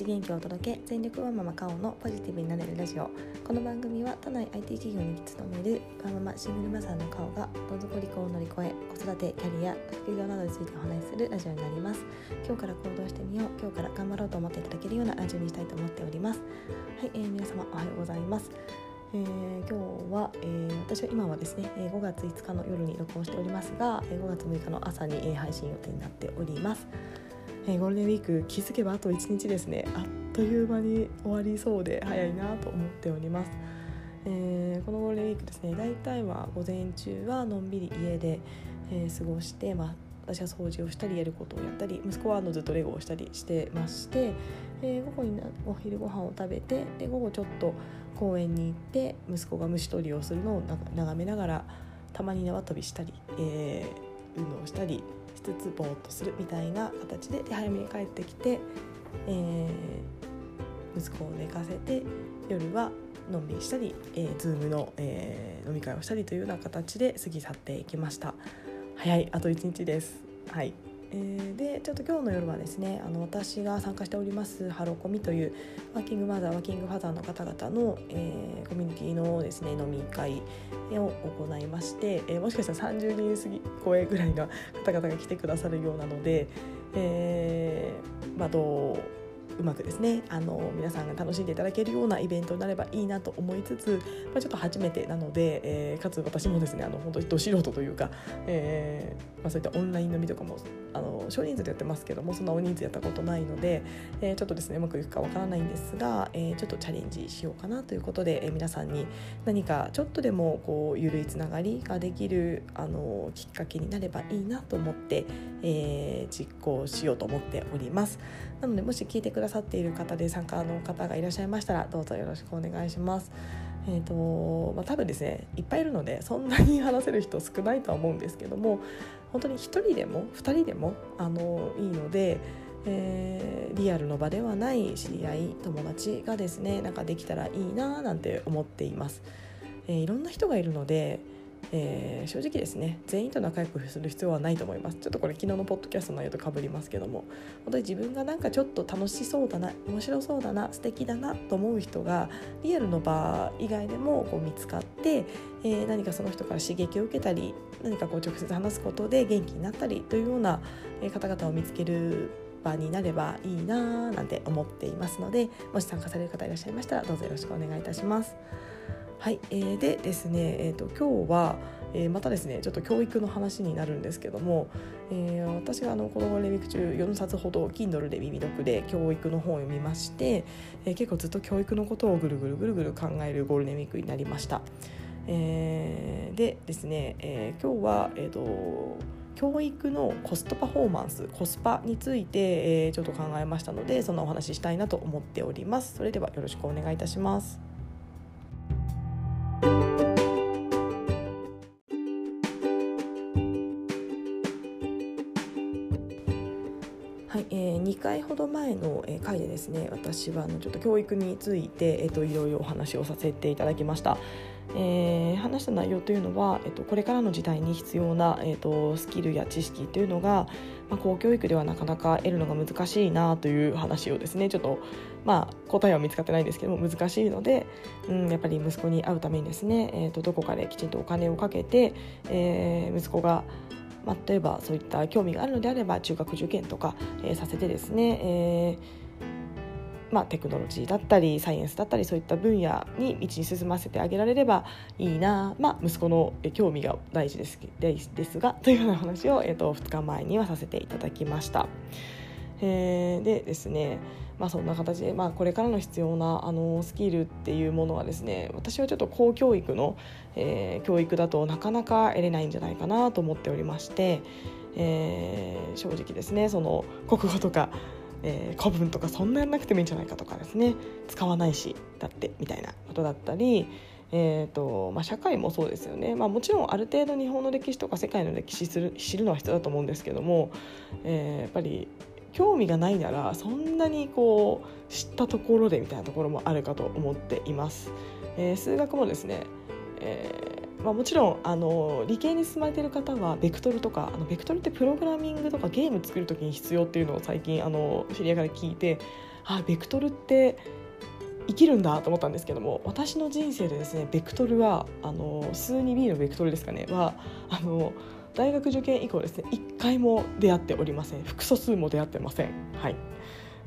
日元気をお届け全力ワンママカオのポジティブになれるラジオこの番組は都内 IT 企業に勤めるワンママシングルマザーのカオがどん底離婚を乗り越え子育てキャリア副業などについてお話しするラジオになります今日から行動してみよう今日から頑張ろうと思っていただけるようなラジオにしたいと思っておりますはい、えー、皆様おはようございますえー、今日は、えー、私は今はですねえ5月5日の夜に録音しておりますがえ5月6日の朝に、え配信予定になっております。えー、ゴールデンウィーク気づけばあと1日ですね。あっという間に終わりそうで早いなと思っております、えー、このゴールデンウィークですね大体は午前中はのんびり家で、えー、過ごして、まあ、私は掃除をしたりやることをやったり息子はあのずっとレゴをしたりしてまして、えー、午後にお昼ご飯を食べてで午後ちょっと公園に行って息子が虫取りをするのを眺めながらたまに縄跳びしたり、えー、運動したりしつつぼーっとするみたいな形でで早めに帰ってきて、えー、息子を寝かせて夜はのんびりしたり、えー、Zoom の、えー、飲み会をしたりというような形で過ぎ去っていきました。早いあと1日です。はい。えー、でちょっと今日の夜はですねあの私が参加しておりますハロコミというワーキングマザーワーキングファザーの方々の、えー、コミュニティのですね飲み会を行いまして、えー、もしかしたら30人過ぎ超えぐらいの方々が来てくださるようなので、えーまあ、どううまくですねあの皆さんが楽しんでいただけるようなイベントになればいいなと思いつつ、まあ、ちょっと初めてなので、えー、かつ私もですねあの本当にど素人というか、えーまあ、そういったオンライン飲みとかもあの少人数でやってますけどもそんな大人数やったことないので、えー、ちょっとですねうまくいくかわからないんですが、えー、ちょっとチャレンジしようかなということで、えー、皆さんに何かちょっとでもこう緩いつながりができるあのきっかけになればいいなと思って、えー、実行しようと思っております。なのでもし聞いてくださっている方で参加の方がいらっしゃいましたらどうぞよろしくお願いします。えーとまあ、多分ですねいっぱいいるのでそんなに話せる人少ないとは思うんですけども本当に1人でも2人でもあのいいので、えー、リアルの場ではない知り合い友達がですねなんかできたらいいななんて思っています。えー、いろんな人がいるのでえー、正直ですね全員と仲良くする必要はないと思いますちょっとこれ昨日のポッドキャストの内容とかぶりますけども本当に自分がなんかちょっと楽しそうだな面白そうだな素敵だなと思う人がリアルの場以外でもこう見つかって、えー、何かその人から刺激を受けたり何かこう直接話すことで元気になったりというような方々を見つける場になればいいななんて思っていますのでもし参加される方いらっしゃいましたらどうぞよろしくお願いいたします。はい、えー、でですね、えーと、今日は、えー、またですねちょっと教育の話になるんですけども、えー、私があのこのゴールデンウィーク中4冊ほど Kindle で耳読で教育の本を読みまして、えー、結構ずっと教育のことをぐるぐるぐるぐる考えるゴールデンウィークになりました。えー、でですね、えー、今日は、えーと教育のコストパフォーマンスコスパについて、えー、ちょっと考えましたのでそんなお話ししたいなと思っておりますそれではよろしくお願いいたします回でですね私はあのちょっと教育について、えっと、いろいろお話をさせていただきました。えー、話した内容というのは、えっと、これからの時代に必要な、えっと、スキルや知識というのが、まあ、公教育ではなかなか得るのが難しいなという話をですねちょっと、まあ、答えは見つかってないんですけども難しいので、うん、やっぱり息子に会うためにですね、えっと、どこかできちんとお金をかけて、えー、息子がまあ、例えばそういった興味があるのであれば中学受験とか、えー、させてですね、えーまあ、テクノロジーだったりサイエンスだったりそういった分野に道に進ませてあげられればいいな、まあ、息子の興味が大事ですですが というような話を、えーと、2日前にはさせていただきました。でですねまあ、そんな形で、まあ、これからの必要なあのスキルっていうものはですね私はちょっと公教育の、えー、教育だとなかなか得れないんじゃないかなと思っておりまして、えー、正直ですねその国語とか、えー、古文とかそんなやんなくてもいいんじゃないかとかですね使わないしだってみたいなことだったりえーとまあ、社会もそうですよね、まあ、もちろんある程度日本の歴史とか世界の歴史する知るのは必要だと思うんですけども、えー、やっぱり興味がないならそんなにこう知ったところでみたいなところもあるかと思っています。えー、数学もですね、えーまあ、もちろんあの理系に進まれている方はベクトルとかあのベクトルってプログラミングとかゲーム作る時に必要っていうのを最近あの知り合いから聞いてあベクトルって生きるんだと思ったんですけども私の人生でですねベクトルはあの数 2B のベクトルですかねはあの大学受験以降ですね1回も出会っておりません複素数も出会ってません。はい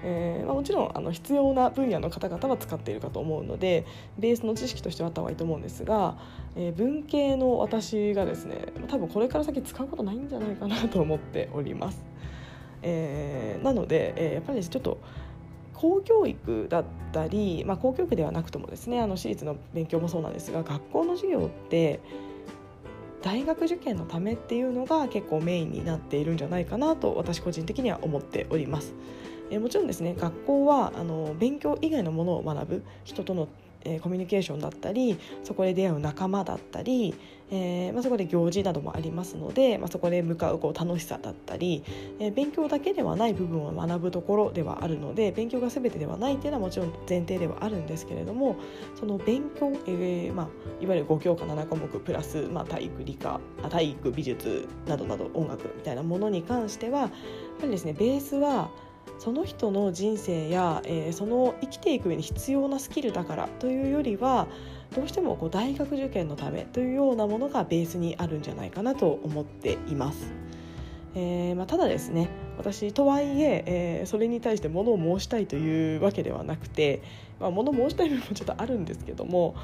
えーまあ、もちろんあの必要な分野の方々は使っているかと思うのでベースの知識としてはあった方がいいと思うんですが、えー、文系の私がですね多分これから先使うことないんじゃないかなと思っております。えー、なので、えー、やっぱりちょっと公教育だったり、まあ、公教育ではなくともですねあの私立の勉強もそうなんですが学校の授業って大学受験のためっていうのが結構メインになっているんじゃないかなと私個人的には思っております。えもちろんですね学校はあの勉強以外のものを学ぶ人とのえ、コミュニケーションだったりそこで出会う仲間だったり、えーまあ、そこで行事などもありますので、まあ、そこで向かうこう楽しさだったり、えー、勉強だけではない部分を学ぶところではあるので勉強が全てではないっていうのはもちろん前提ではあるんですけれどもその勉強、えーまあ、いわゆる5教科7科目プラス、まあ、体育理科体育美術などなど音楽みたいなものに関してはやっぱりですねベースはその人の人生や、えー、その生きていく上に必要なスキルだからというよりはどうしてもこう大学受験のためというようなものがベースにあるんじゃないかなと思っています。えーまあ、ただですね私とはいええー、それに対して物を申したいというわけではなくて、まあ、物申したい部分もちょっとあるんですけども、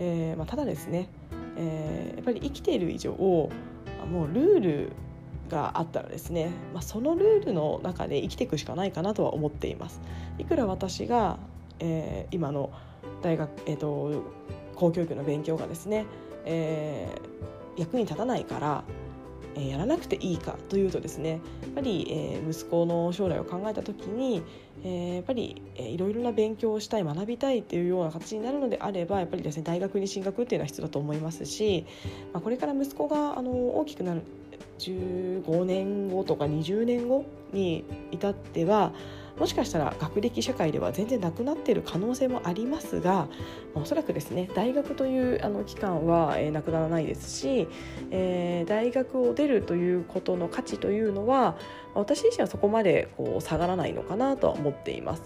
えーまあ、ただですね、えー、やっぱり生きている以上もうルールがあったらですね、まあ、そのルールの中で生きていくしかないかなとは思っています。いくら私が、えー、今の大学、えーと、公教育の勉強がですね、えー、役に立たないからえ、やらなくていいかというとですねやっぱり、えー、息子の将来を考えた時に、えー、やっぱり、いろいろな勉強をしたい学びたいっていうような形になるのであればやっぱりですね大学に進学っていうのは必要だと思いますし、まあ、これから息子があの大きくなる15年後とか20年後に至ってはもしかしたら学歴社会では全然なくなっている可能性もありますがおそらくですね大学というあの期間は、えー、なくならないですし、えー、大学を出るということの価値というのは私自身はそこまでこう下がらないのかなとは思っています。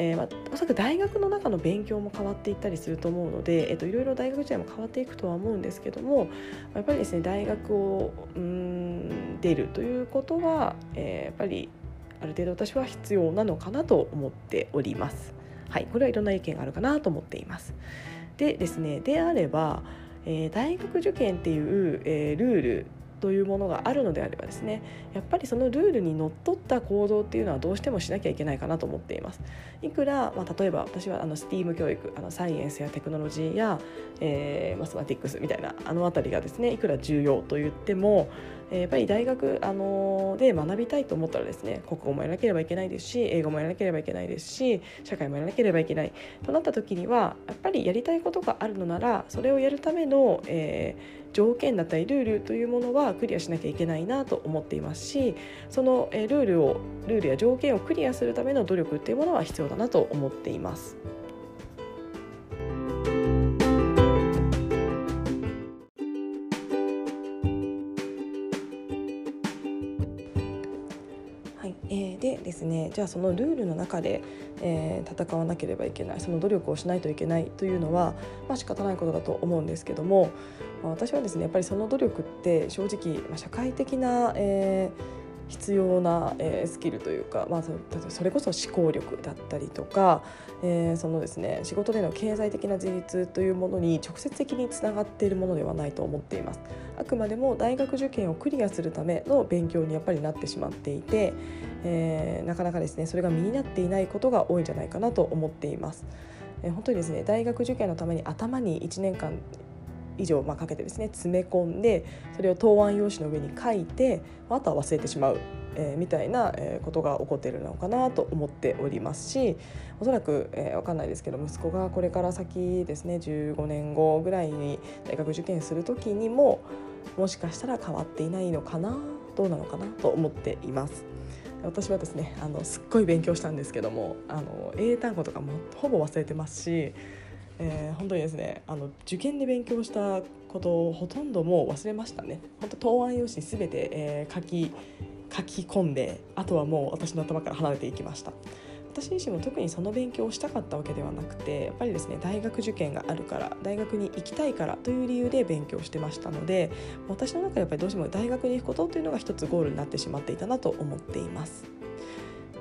えーまあ、おそらく大学の中の勉強も変わっていったりすると思うので、えーと、いろいろ大学時代も変わっていくとは思うんですけどもやっぱりですね大学をうん出るということは、えー、やっぱりある程度私は必要なのかなと思っております。はい、これはいろんな意見があるかなと思っています。でですねであれば、えー、大学受験っていう、えー、ルールというものがあるのであればですねやっぱりそのルールにのっとった行動っていうのはどうしてもしなきゃいけないかなと思っています。いくら、まあ、例えば私はあの STEAM 教育あのサイエンスやテクノロジーや、えー、マスマティックスみたいなあの辺りがですねいくら重要と言ってもやっぱり大学、あので学びたいと思ったらですね国語もやらなければいけないですし英語もやらなければいけないですし社会もやらなければいけない。となった時にはやっぱりやりたいことがあるのならそれをやるための、えー、条件だったりルールというものはクリアしなきゃいけないなと思っていますしその、ルールをルールや条件をクリアするための努力っていうものは必要だなと思っています。ですね。じゃあそのルールの中で、えー、戦わなければいけない。その努力をしないといけないというのは、まあ、仕方ないことだと思うんですけども、まあ、私はですねやっぱりその努力って正直、まあ、社会的な、えー必要な、えー、スキルというか、まあ、そそれこそ思考力だったりとか、えー、そのですね仕事での経済的な自立というものに直接的につながっているものではないと思っていますあくまでも大学受験をクリアするための勉強にやっぱりなってしまっていて、えー、なかなかですねそれが身になっていないことが多いんじゃないかなと思っています。えー、本当にですね大学受験のために頭に1年間以上まあかけてですね詰め込んでそれを答案用紙の上に書いてあとは忘れてしまう、えー、みたいなことが起こっているのかなと思っておりますしおそらく、えー、分かんないですけど息子がこれから先ですね15年後ぐらいに大学受験する時にももしかしたら変わっていないのかなどうなのかなと思っています。私はですねあのすっごい勉強したんですけどもあの英単語とかもほぼ忘れてますし、えー、本当にですねあの受験で勉強したことをほとんどもう忘れましたね本当答案用紙全て、えー、書き書き込んであとはもう私の頭から離れていきました私自身も特にその勉強をしたかったわけではなくてやっぱりですね大学受験があるから大学に行きたいからという理由で勉強してましたので私の中でやっぱりどうしても大学に行くことというのが一つゴールになってしまっていたなと思っています。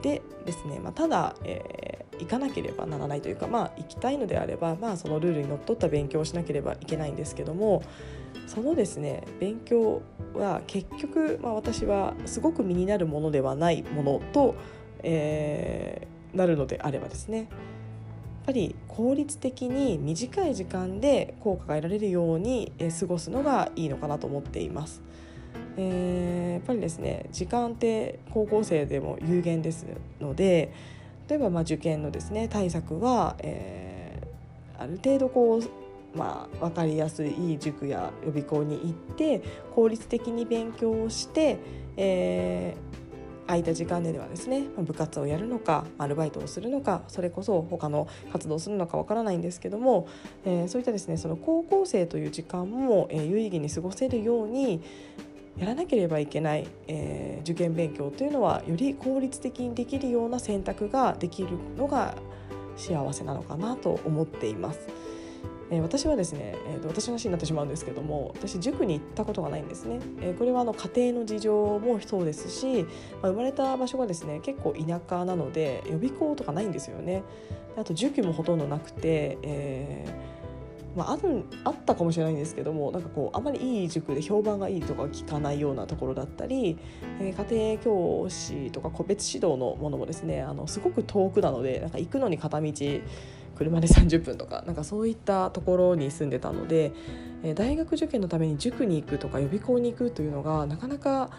でですね、まあ、ただ、えー、行かなければならないというか、まあ、行きたいのであれば、まあ、そのルールにのっとった勉強をしなければいけないんですけどもそのですね勉強は結局、まあ、私はすごく身になるものではないものと、えー、なるのであればですねやっぱり効率的に短い時間で効果が得られるように過ごすのがいいのかなと思っています。えー、やっぱりですね時間って高校生でも有限ですので例えばまあ受験のですね対策は、えー、ある程度こうまあ、分かりやすい塾や予備校に行って効率的に勉強をして、えー、空いた時間でではですね部活をやるのかアルバイトをするのかそれこそ他の活動をするのかわからないんですけども、えー、そういったですねその高校生という時間も、え、有意義に過ごせるようにやらなければいけない、えー、受験勉強というのはより効率的にできるような選択ができるのが幸せなのかなと思っています。えー、私はですね、えーと、私の話になってしまうんですけども私塾に行ったことがないんですね、えー、これはあの家庭の事情もそうですし、まあ、生まれた場所がですね結構田舎なので予備校とかないんですよねあと塾もほとんどなくて、えーまあ、あるあったかもしれないんですけどもなんかこうあまりいい塾で評判がいいとか聞かないようなところだったり、えー、家庭教師とか個別指導のものもですねあのすごく遠くなのでなんか行くのに片道車で30分とかなんかそういったところに住んでたので、えー、大学受験のために塾に行くとか予備校に行くというのがなかなか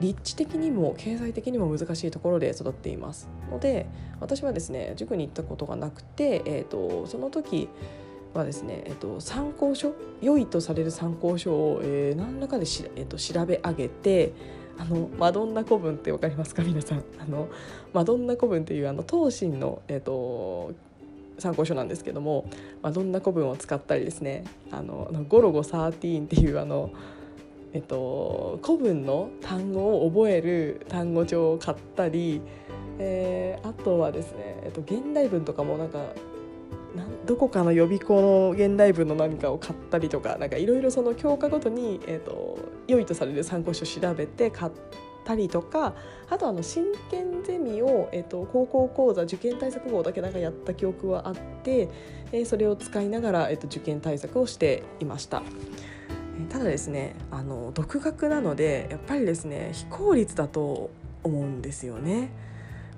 立地的にも経済的にも難しいところで育っていますので私はですね塾に行ったことがなくて、えーと、その時はですね、えーと、参考書良いとされる参考書を、えー、何らかでし、えーと、調べ上げてあのマドンナ古文って分かりますか？皆さん。あのマドンナ古文っていうあの東進の、えー、と参考書なんですけども、まあ、どんな古文を使ったりですねあのゴロゴ13っていうあの、えっと、古文の単語を覚える単語帳を買ったり、えー、あとはですね、えっと、現代文とかもなんかどこかの予備校の現代文の何かを買ったりとかいろいろその教科ごとに、えーと良いとされる参考書を調べて買ったりとかあとあの真剣ゼミを、えーと、高校講座受験対策号だけなんかやった記憶はあって、えー、それを使いながら、えーと、受験対策をしていました。ただですねあの独学なのでやっぱりですね非効率だと思うんですよね。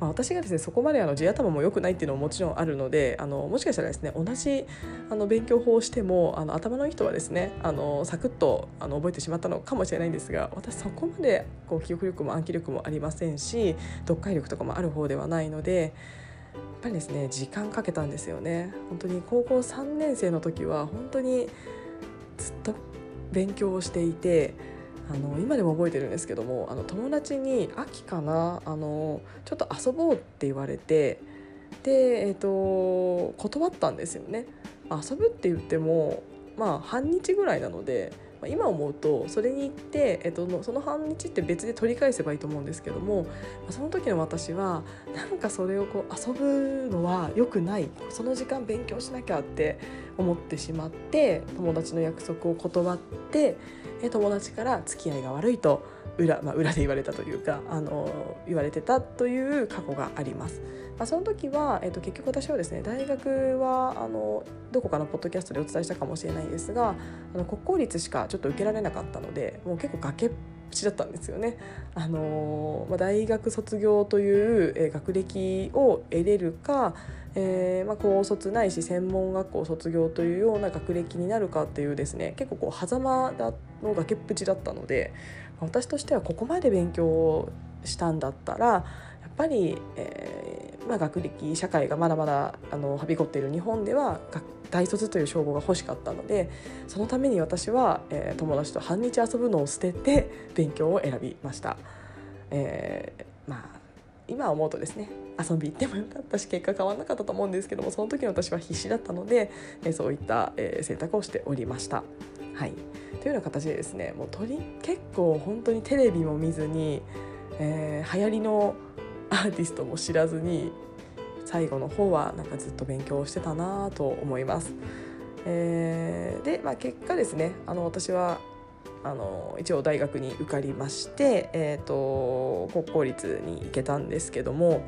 まあ、私がですねそこまであの地頭も良くないっていうのももちろんあるのであのもしかしたらですね同じあの勉強法をしてもあの頭のいい人はですねあのサクッとあの覚えてしまったのかもしれないんですが私そこまでこう記憶力も暗記力もありませんし読解力とかもある方ではないので。やっぱりですね時間かけたんですよね本当に高校3年生の時は本当にずっと勉強をしていてあの今でも覚えてるんですけどもあの友達に「秋かな？あのちょっと遊ぼう」って言われてで、えーと、断ったんですよね。遊ぶって言ってもまあ半日ぐらいなのでま今思うとそれに行って、えっと、その半日って別で取り返せばいいと思うんですけどもその時の私はなんかそれをこう遊ぶのは良くないその時間勉強しなきゃって思ってしまって友達の約束を断って友達から付き合いが悪いと裏,、まあ、裏で言われたというかあの言われてたという過去があります。まあ、その時は、えーと、結局私はですね大学はあのどこかのポッドキャストでお伝えしたかもしれないですがあの国公立しかちょっと受けられなかったのでもう結構崖っぷちだったんですよね。あのまあ、大学卒業という、えー、学歴を得れるかえーまあ、高卒ないし専門学校卒業というような学歴になるかっていうですね結構こう狭間の崖っぷちだったので私としてはここまで勉強をしたんだったらやっぱり、えーまあ、学歴社会がまだまだあのはびこっている日本では大卒という称号が欲しかったのでそのために私は、えー、友達と半日遊ぶのを捨てて勉強を選びました。えー、まあ今思うとですね遊び行ってもよかったし結果変わらなかったと思うんですけどもその時の私は必死だったので、えそういった、え選択をしておりました。はい、というような形でですねもうとり結構本当にテレビも見ずに、えー、流行りのアーティストも知らずに最後の方はなんかずっと勉強してたなと思います。えー、で、まあ、結果ですねあの私はあの一応大学に受かりまして、えーと、国公立に行けたんですけども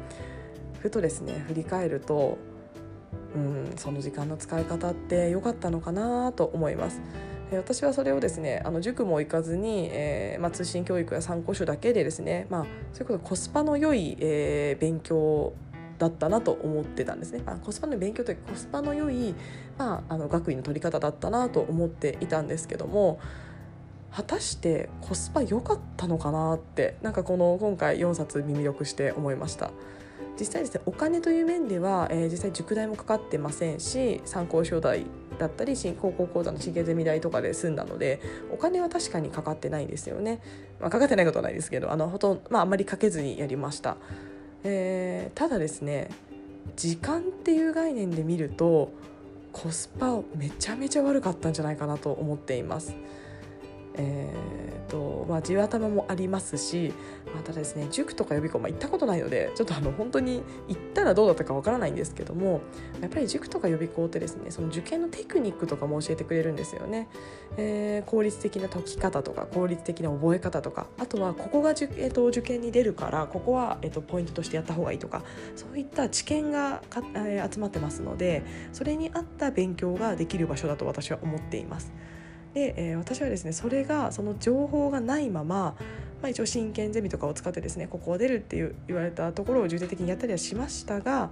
ふとですね振り返ると、うん、その時間の使い方って良かったのかなと思います。私はそれをですねあの塾も行かずに、えーまあ、通信教育や参考書だけでですね、まあ、そういうことコスパの良い、えー、勉強だったなと思ってたんですね、まあ、コスパの勉強というかコスパの良い、まあ、あの学位の取り方だったなと思っていたんですけども果たしてコスパ良かったのかなってなんかこの今回4冊耳読して思いました。実際ですねお金という面では、えー、実際塾代もかかってませんし参考書代だったり新高校講座の神経ゼミ代とかで済んだのでお金は確かにかかってないんですよね、まあ、かかってないことはないですけどあのほとんど、まあ、あんまりかけずにやりました、えー、ただですね時間っていう概念で見るとコスパめちゃめちゃ悪かったんじゃないかなと思っています。えーとまあ、地頭もありますし、まあ、ただですね塾とか予備校、まあ、行ったことないのでちょっとあの本当に行ったらどうだったかわからないんですけどもやっぱり塾とか予備校ってですねその受験のテクニックとかも教えてくれるんですよね、えー、効率的な解き方とか効率的な覚え方とかあとはここが受,、えー、と受験に出るからここは、えー、とポイントとしてやった方がいいとかそういった知見がか、えー、集まってますのでそれに合った勉強ができる場所だと私は思っています。で、えー、私はですねそれがその情報がないまま、まあ、一応真剣ゼミとかを使ってですねここを出るっていう言われたところを重点的にやったりはしましたが、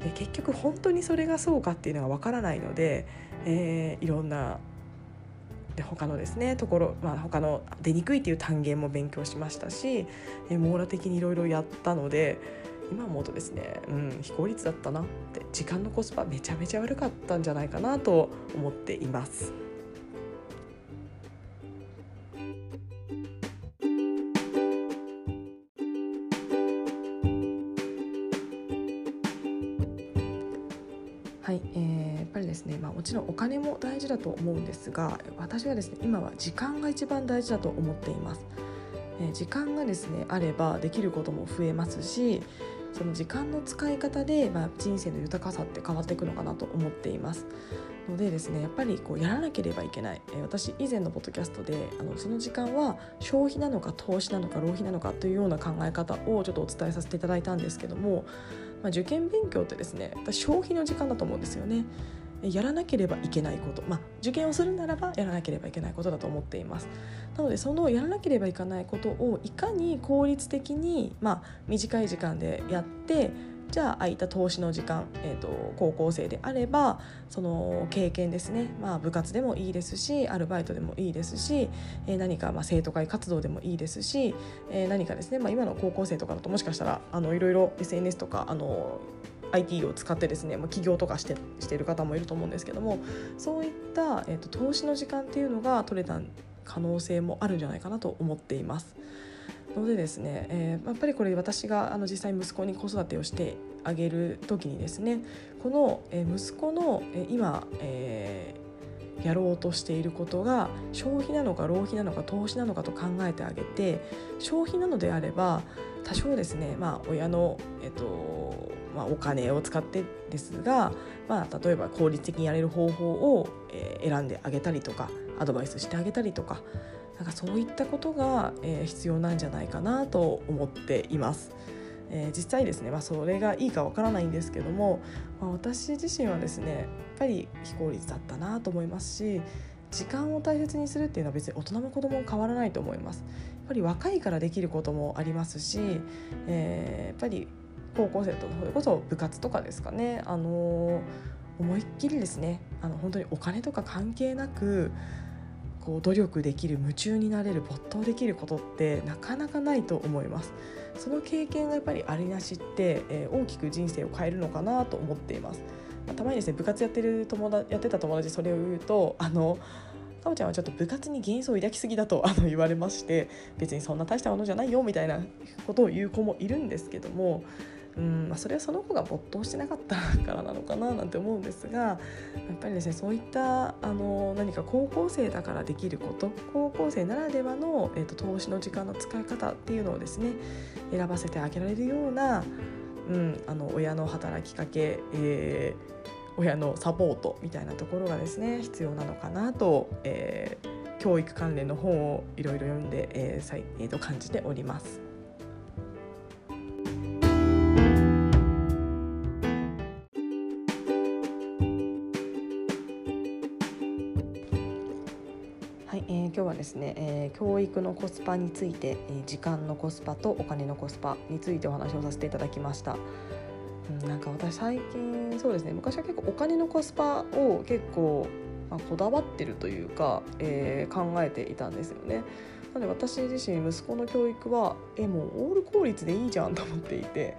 えー、結局本当にそれがそうかっていうのがわからないので、えー、いろんなで他のですねところ、まあ、他の出にくいっていう単元も勉強しましたし、えー、網羅的にいろいろやったので今思うとですね、うん、非効率だったなって時間のコスパめちゃめちゃ悪かったんじゃないかなと思っています。だと思うんですが私はですね今は時間が一番大事だと思っています。えー、時間がですねあればできることも増えますしその時間の使い方で、まあ、人生の豊かさって変わっていくのかなと思っています。のでですねやっぱりこうやらなければいけない、えー、私以前のポッドキャストであのその時間は消費なのか投資なのか浪費なのかというような考え方をちょっとお伝えさせていただいたんですけどもまあ、受験勉強ってですね消費の時間だと思うんですよね。やらなければいけないこと、まあ、受験をするならばやらなければいけないことだと思っています。なのでそのやらなければいけないことをいかに効率的に、まあ、短い時間でやってじゃあ空いた投資の時間、えーと、高校生であればその経験ですね、まあ、部活でもいいですしアルバイトでもいいですし、えー、何かまあ生徒会活動でもいいですし、えー、何かですね、まあ、今の高校生とかだともしかしたらあのいろいろ SNS とかあの IT を使ってですね、まあ、起業とかしてしている方もいると思うんですけどもそういった、えーと投資の時間っていうのが取れた可能性もあるんじゃないかなと思っています。のでですね、えー、やっぱりこれ私があの実際息子に子育てをしてあげる時にですねこの、え息子の、え今、えー、やろうとしていることが消費なのか浪費なのか投資なのかと考えてあげて消費なのであれば多少ですね、まあ、親の、えっとまあ、お金を使ってですが、まあ、例えば効率的にやれる方法を、選んであげたりとかアドバイスしてあげたりとかなんかそういったことが、必要なんじゃないかなと思っています。実際ですね、まあ、それがいいかわからないんですけども、まあ、私自身はですねやっぱり非効率だったなと思いますし時間を大切にするっていうのは別に大人も子供も変わらないと思います。やっぱり若いからできることもありますし、えー、やっぱり高校生とそれこそ部活とかですかね、あのー、思いっきりですねあの本当にお金とか関係なくこう努力できる夢中になれる没頭できることってなかなかないと思います。その経験がやっぱりありなしって、えー、大きく人生を変えるのかなと思っています、たまにですね部活やってる友達やってた友達それを言うとあのかおちゃんはちょっと部活に幻想を抱きすぎだとあの言われまして別にそんな大したものじゃないよみたいなことを言う子もいるんですけどもうんまあ、それはその子が没頭してなかったからなのかななんて思うんですがやっぱりですねそういったあの何か高校生だからできること高校生ならではの、えーと、投資の時間の使い方っていうのをですね選ばせてあげられるようなうん、あの親の働きかけ、えー、親のサポートみたいなところがですね必要なのかなと、えー、教育関連の本をいろいろ読んで、えーえー、と感じております。今日はですね、えー、教育のコスパについて、えー、時間のコスパとお金のコスパについてお話をさせていただきました。うん、なんか私最近そうですね昔は結構お金のコスパを結構、まあ、こだわってるというか、えー、考えていたんですよね。なので私自身息子の教育はえもうオール効率でいいじゃんと思っていて、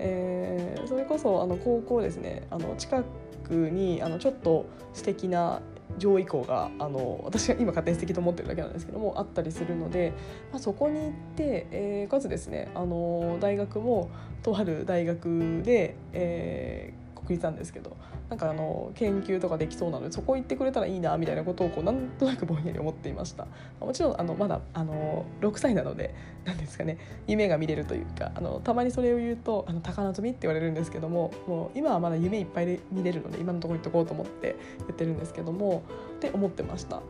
えー、それこそあの高校ですねあの近くにあのちょっと素敵な上位校があの私が今勝手に素敵と思ってるだけなんですけどもあったりするので、まあ、そこに行って、えー、かつですねあの大学もとある大学で、えー、国立なんですけどなんかあの研究とかできそうなのでそこ行ってくれたらいいなみたいなことをこうなんとなくぼんやり思っていましたもちろんあのまだあの6歳なので何ですかね夢が見れるというかあのたまにそれを言うとあの高望みって言われるんですけどももう今はまだ夢いっぱいで見れるので今のところ言っとこうと思って言ってるんですけどもって思ってました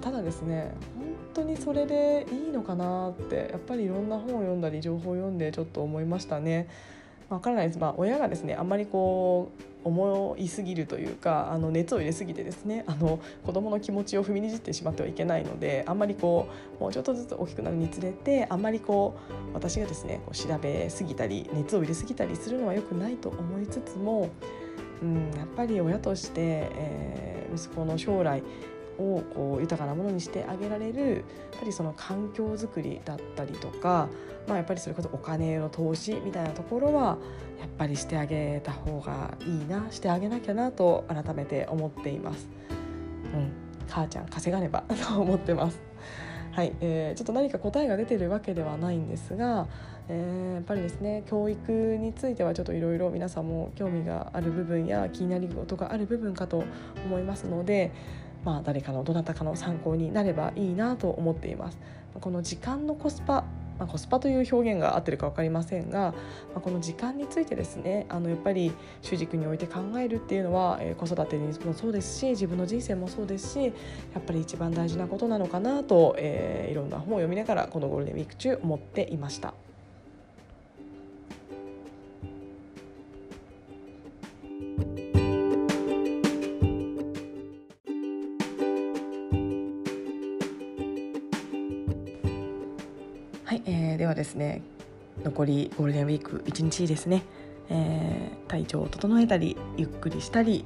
ただですね本当にそれでいいのかなってやっぱりいろんな本を読んだり情報を読んでちょっと思いましたね。わからないです、まあ、親がですねあんまりこう思いすぎるというかあの熱を入れすぎてですねあの子どもの気持ちを踏みにじってしまってはいけないのであんまりこうもうちょっとずつ大きくなるにつれてあんまりこう私がですねこう調べすぎたり熱を入れすぎたりするのは良くないと思いつつも、うん、やっぱり親として、えー、息子の将来をこう豊かなものにしてあげられるやっぱりその環境づくりだったりとか、まあ、やっぱりそれこそお金の投資みたいなところはやっぱりしてあげた方がいいなしてあげなきゃなと改めて思っています。うん、母ちゃん稼がねばと思ってます。はい、えー、ちょっと何か答えが出てるわけではないんですが、えー、やっぱりですね教育についてはちょっといろいろ皆さんも興味がある部分や気になることがある部分かと思いますので、まあ、誰かのどなたかの参考になればいいなと思っています。この時間のコスパまあ、コスパという表現が合ってるか分かりませんが、まあ、この時間についてですねあのやっぱり主軸において考えるっていうのは、えー、子育てにもそうですし自分の人生もそうですしやっぱり一番大事なことなのかなと、えー、いろんな本を読みながらこのゴールデンウィーク中思っていました。ではですね残りゴールデンウィーク1日ですね、えー、体調を整えたりゆっくりしたり、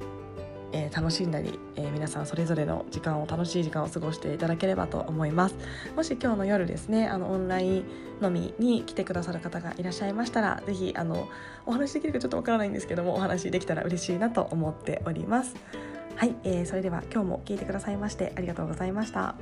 えー、楽しんだり、えー、皆さんそれぞれの時間を楽しい時間を過ごしていただければと思います。もし今日の夜ですねあのオンライン飲みに来てくださる方がいらっしゃいましたら是非あのお話できるかちょっとわからないんですけどもお話できたら嬉しいなと思っております。はい、えー、それでは今日も聞いてくださいましてありがとうございました。